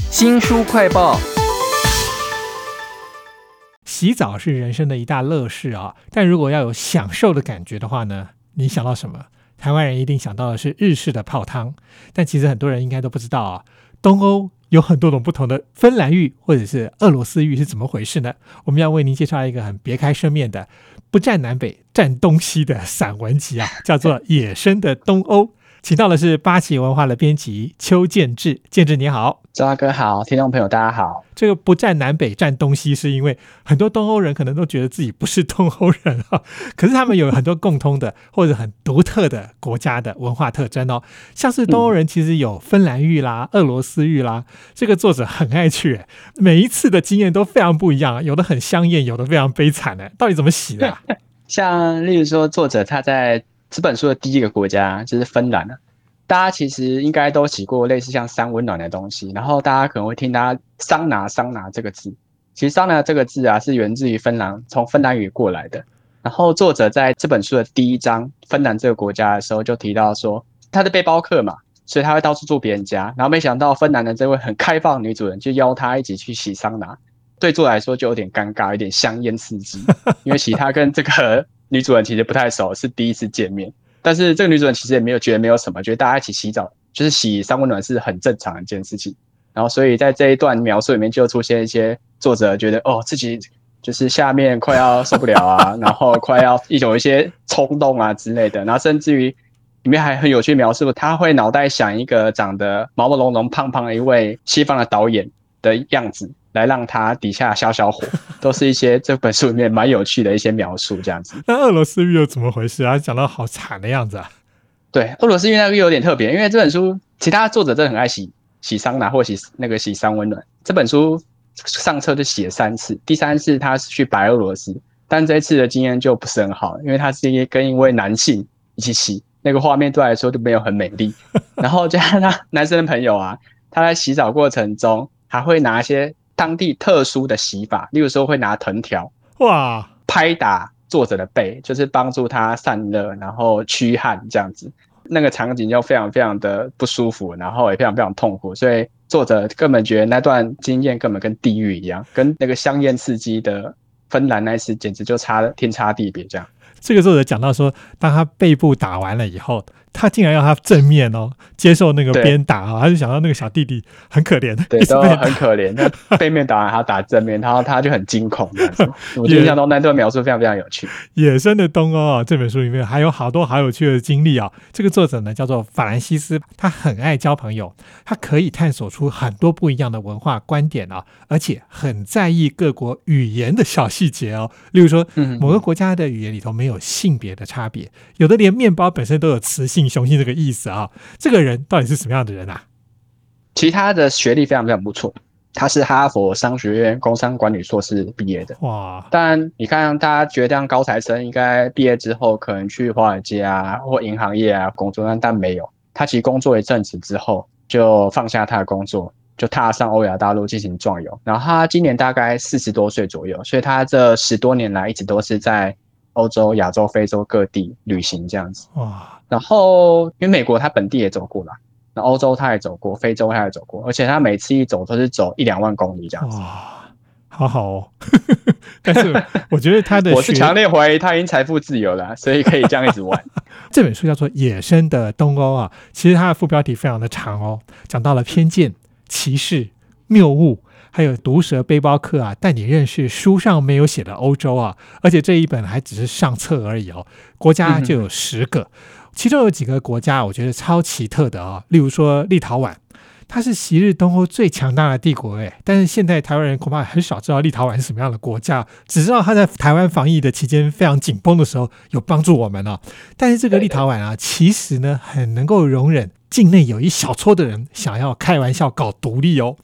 新书快报。洗澡是人生的一大乐事啊，但如果要有享受的感觉的话呢，你想到什么？台湾人一定想到的是日式的泡汤，但其实很多人应该都不知道啊，东欧有很多种不同的芬兰浴或者是俄罗斯浴是怎么回事呢？我们要为您介绍一个很别开生面的、不占南北、占东西的散文集啊，叫做《野生的东欧》。请到的是八旗文化的编辑邱建志，建志你好，周大哥好，听众朋友大家好。这个不占南北占东西，是因为很多东欧人可能都觉得自己不是东欧人啊，可是他们有很多共通的或者很独特的国家的文化特征哦，像是东欧人其实有芬兰浴啦、俄罗斯浴啦，这个作者很爱去，每一次的经验都非常不一样，有的很香艳，有的非常悲惨呢。到底怎么洗的？像例如说，作者他在。这本书的第一个国家就是芬兰了。大家其实应该都洗过类似像三温暖的东西，然后大家可能会听到桑拿桑拿这个字。其实桑拿这个字啊，是源自于芬兰，从芬兰语过来的。然后作者在这本书的第一章芬兰这个国家的时候，就提到说他的背包客嘛，所以他会到处住别人家。然后没想到芬兰的这位很开放女主人就邀他一起去洗桑拿，对作者来说就有点尴尬，有点香烟刺激，因为其他跟这个。女主人其实不太熟，是第一次见面。但是这个女主人其实也没有觉得没有什么，觉得大家一起洗澡就是洗三温暖是很正常的一件事情。然后所以在这一段描述里面就出现一些作者觉得哦自己就是下面快要受不了啊，然后快要一种一些冲动啊之类的。然后甚至于里面还很有趣描述，他会脑袋想一个长得毛毛茸茸、胖胖的一位西方的导演的样子。来让他底下消消火，都是一些这本书里面蛮有趣的一些描述，这样子。那俄罗斯浴又怎么回事啊？讲到好惨的样子啊。对，俄罗斯浴那个有点特别，因为这本书其他作者真的很爱洗洗桑拿或洗那个洗桑温暖。这本书上册就洗了三次，第三次他是去白俄罗斯，但这一次的经验就不是很好，因为他是跟一位男性一起洗，那个画面对来说就没有很美丽。然后加上他男生的朋友啊，他在洗澡过程中还会拿一些。当地特殊的洗法，例如说会拿藤条哇拍打作者的背，就是帮助他散热，然后驱汗这样子。那个场景就非常非常的不舒服，然后也非常非常痛苦，所以作者根本觉得那段经验根本跟地狱一样，跟那个香艳刺激的芬兰那次简直就差天差地别这样。这个作者讲到说，当他背部打完了以后。他竟然要他正面哦接受那个鞭打啊，他就想到那个小弟弟很可怜，对，都很可怜。那 背面打完他打正面，然后他就很惊恐。我印象中那段描述非常非常有趣。野生的东欧啊，这本书里面还有好多好有趣的经历啊。这个作者呢叫做法兰西斯，他很爱交朋友，他可以探索出很多不一样的文化观点啊，而且很在意各国语言的小细节哦。例如说，某个国家的语言里头没有性别的差别，有的连面包本身都有雌性。雄性这个意思啊，这个人到底是什么样的人啊？其他的学历非常非常不错，他是哈佛商学院工商管理硕士毕业的。哇！但，你看大家觉得像高材生应该毕业之后可能去华尔街啊或银行业啊工作，但但没有。他其实工作一阵子之后就放下他的工作，就踏上欧亚大陆进行壮游。然后他今年大概四十多岁左右，所以他这十多年来一直都是在欧洲、亚洲、非洲各地旅行这样子。哇！然后，因为美国他本地也走过了，那欧洲他也走过，非洲他也走过，而且他每次一走都是走一两万公里这样子。哇，好好哦。但是我觉得他的，我是强烈怀疑他已经财富自由了，所以可以这样一直玩。这本书叫做《野生的东欧》啊，其实它的副标题非常的长哦，讲到了偏见、歧视、谬误。还有毒蛇背包客啊，带你认识书上没有写的欧洲啊，而且这一本还只是上册而已哦。国家就有十个，其中有几个国家我觉得超奇特的啊，例如说立陶宛，它是昔日东欧最强大的帝国诶，但是现在台湾人恐怕很少知道立陶宛是什么样的国家，只知道它在台湾防疫的期间非常紧绷的时候有帮助我们哦。但是这个立陶宛啊，其实呢很能够容忍。境内有一小撮的人想要开玩笑搞独立哦，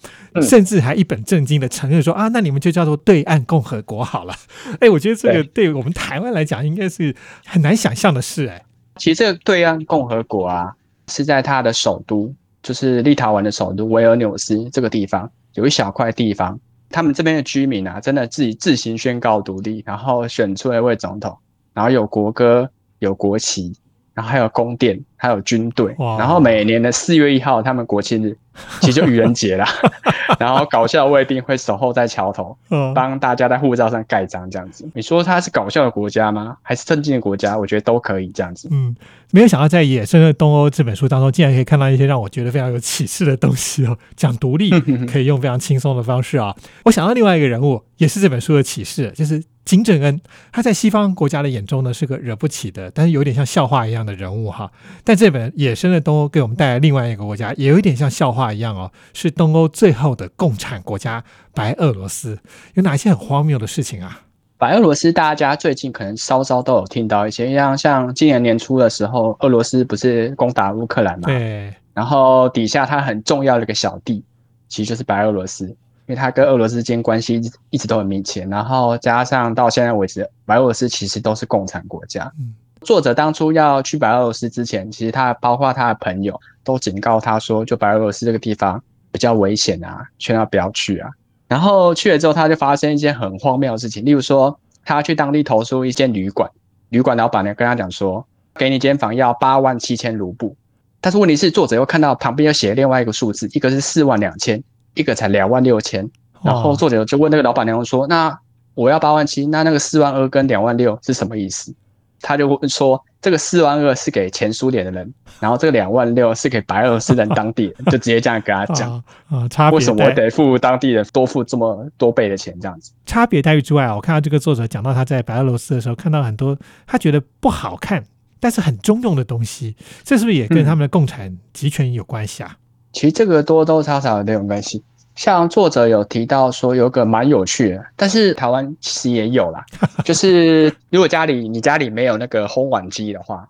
甚至还一本正经的承认说啊，那你们就叫做对岸共和国好了。哎，我觉得这个对我们台湾来讲应该是很难想象的事哎。其实这个对岸共和国啊，是在它的首都，就是立陶宛的首都维尔纽斯这个地方，有一小块地方，他们这边的居民啊，真的自己自行宣告独立，然后选出了一位总统，然后有国歌，有国旗。然后还有宫殿，还有军队，然后每年的四月一号，他们国庆日 其实就愚人节啦，然后搞笑卫兵会守候在桥头，嗯，帮大家在护照上盖章这样子。你说它是搞笑的国家吗？还是正经的国家？我觉得都可以这样子。嗯，没有想到在《野生的东欧》这本书当中，竟然可以看到一些让我觉得非常有启示的东西哦。讲独立可以用非常轻松的方式啊。我想到另外一个人物，也是这本书的启示，就是金正恩。他在西方国家的眼中呢，是个惹不起的，但是有点像笑话一样的人物哈。但这本《野生的东欧》给我们带来另外一个国家，也有一点像笑话一样哦，是东欧最后的共产国家——白俄罗斯。有哪些很荒谬的事情啊？白俄罗斯大家最近可能稍稍都有听到一些，像像今年年初的时候，俄罗斯不是攻打乌克兰嘛？对，然后底下它很重要的一个小弟，其实就是白俄罗斯，因为它跟俄罗斯之间关系一直一直都很密切。然后加上到现在为止，白俄罗斯其实都是共产国家。嗯作者当初要去白俄罗斯之前，其实他包括他的朋友都警告他说，就白俄罗斯这个地方比较危险啊，劝他不要去啊。然后去了之后，他就发生一件很荒谬的事情，例如说，他去当地投诉一间旅馆，旅馆老板娘跟他讲说，给你间房要八万七千卢布，但是问题是，作者又看到旁边又写另外一个数字，一个是四万两千，一个才两万六千。然后哦作者就问那个老板娘说：“那我要八万七，那那个四万二跟两万六是什么意思？”他就问说：“这个四万二是给前苏联的人，然后这个两万六是给白俄罗斯人当地人，就直接这样跟他讲。啊啊，差别为什么我得付当地人多付这么多倍的钱？这样子，差别待遇之外啊，我看到这个作者讲到他在白俄罗斯的时候，看到很多他觉得不好看，但是很中用的东西，这是不是也跟他们的共产集权有关系啊？其实这个多多少少有点关系。像作者有提到说有个蛮有趣的，但是台湾其实也有啦，就是如果家里你家里没有那个烘碗机的话，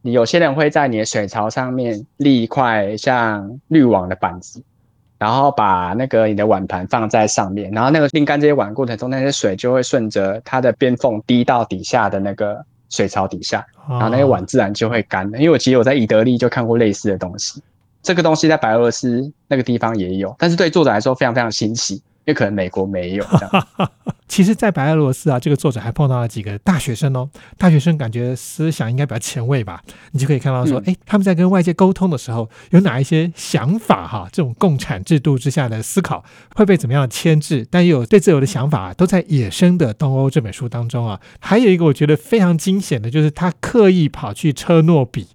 你有些人会在你的水槽上面立一块像滤网的板子，然后把那个你的碗盘放在上面，然后那个沥干这些碗过程中，那些水就会顺着它的边缝滴到底下的那个水槽底下，然然后那些碗自然就会干了。因为我其实我在以德利就看过类似的东西，这个东西在白俄罗斯那个地方也有，但是对作者来说非常非常新奇，因为可能美国没有这样。其实，在白俄罗斯啊，这个作者还碰到了几个大学生哦。大学生感觉思想应该比较前卫吧？你就可以看到说，嗯哎、他们在跟外界沟通的时候，有哪一些想法哈？这种共产制度之下的思考会被怎么样的牵制？但又有对自由的想法、啊，都在《野生的东欧》这本书当中啊。还有一个我觉得非常惊险的，就是他刻意跑去车诺比。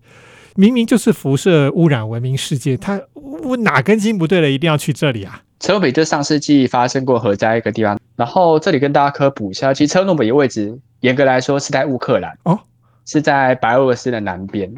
明明就是辐射污染闻名世界，它我哪根筋不对了，一定要去这里啊？车诺比就上世纪发生过核灾一个地方，然后这里跟大家科普一下，其实车诺比的位置严格来说是在乌克兰哦，是在白俄罗斯的南边，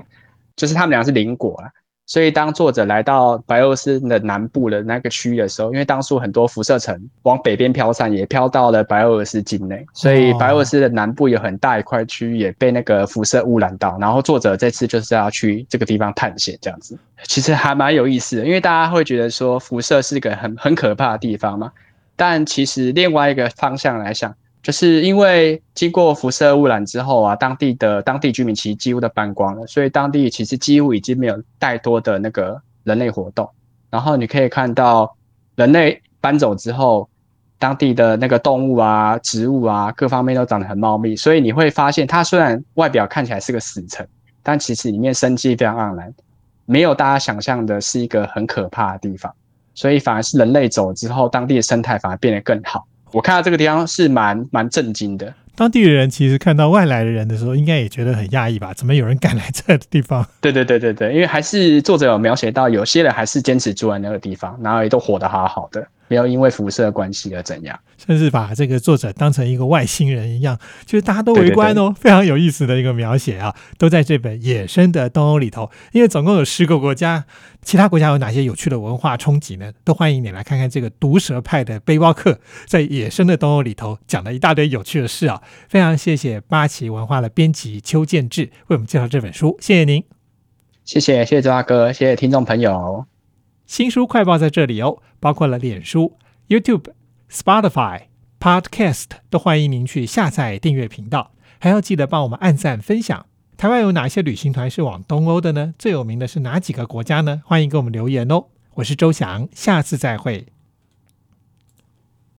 就是他们俩是邻国啊。所以当作者来到白俄罗斯的南部的那个区域的时候，因为当初很多辐射层往北边飘散，也飘到了白俄罗斯境内，所以白俄罗斯的南部有很大一块区域也被那个辐射污染到。然后作者这次就是要去这个地方探险，这样子其实还蛮有意思的，因为大家会觉得说辐射是一个很很可怕的地方嘛，但其实另外一个方向来想，就是因为经过辐射污染之后啊，当地的当地居民其实几乎都搬光了，所以当地其实几乎已经没有太多的那个人类活动。然后你可以看到，人类搬走之后，当地的那个动物啊、植物啊，各方面都长得很茂密，所以你会发现，它虽然外表看起来是个死城，但其实里面生机非常盎然，没有大家想象的是一个很可怕的地方。所以反而是人类走之后，当地的生态反而变得更好。我看到这个地方是蛮蛮震惊的。当地的人其实看到外来的人的时候，应该也觉得很讶异吧？怎么有人敢来这地方？对对对对对，因为还是作者有描写到，有些人还是坚持住在那个地方，然后也都活得好好的，没有因为辐射关系而怎样。甚至把这个作者当成一个外星人一样，就是大家都围观哦，非常有意思的一个描写啊，都在这本《野生的东欧》里头。因为总共有十个国家，其他国家有哪些有趣的文化冲击呢？都欢迎你来看看这个毒蛇派的背包客在《野生的东欧》里头讲了一大堆有趣的事啊。非常谢谢八旗文化的编辑邱建志为我们介绍这本书，谢谢您。谢谢谢谢周大哥，谢谢听众朋友。新书快报在这里哦，包括了脸书、YouTube、Spotify、Podcast，都欢迎您去下载订阅频道，还要记得帮我们按赞分享。台湾有哪些旅行团是往东欧的呢？最有名的是哪几个国家呢？欢迎给我们留言哦。我是周翔，下次再会。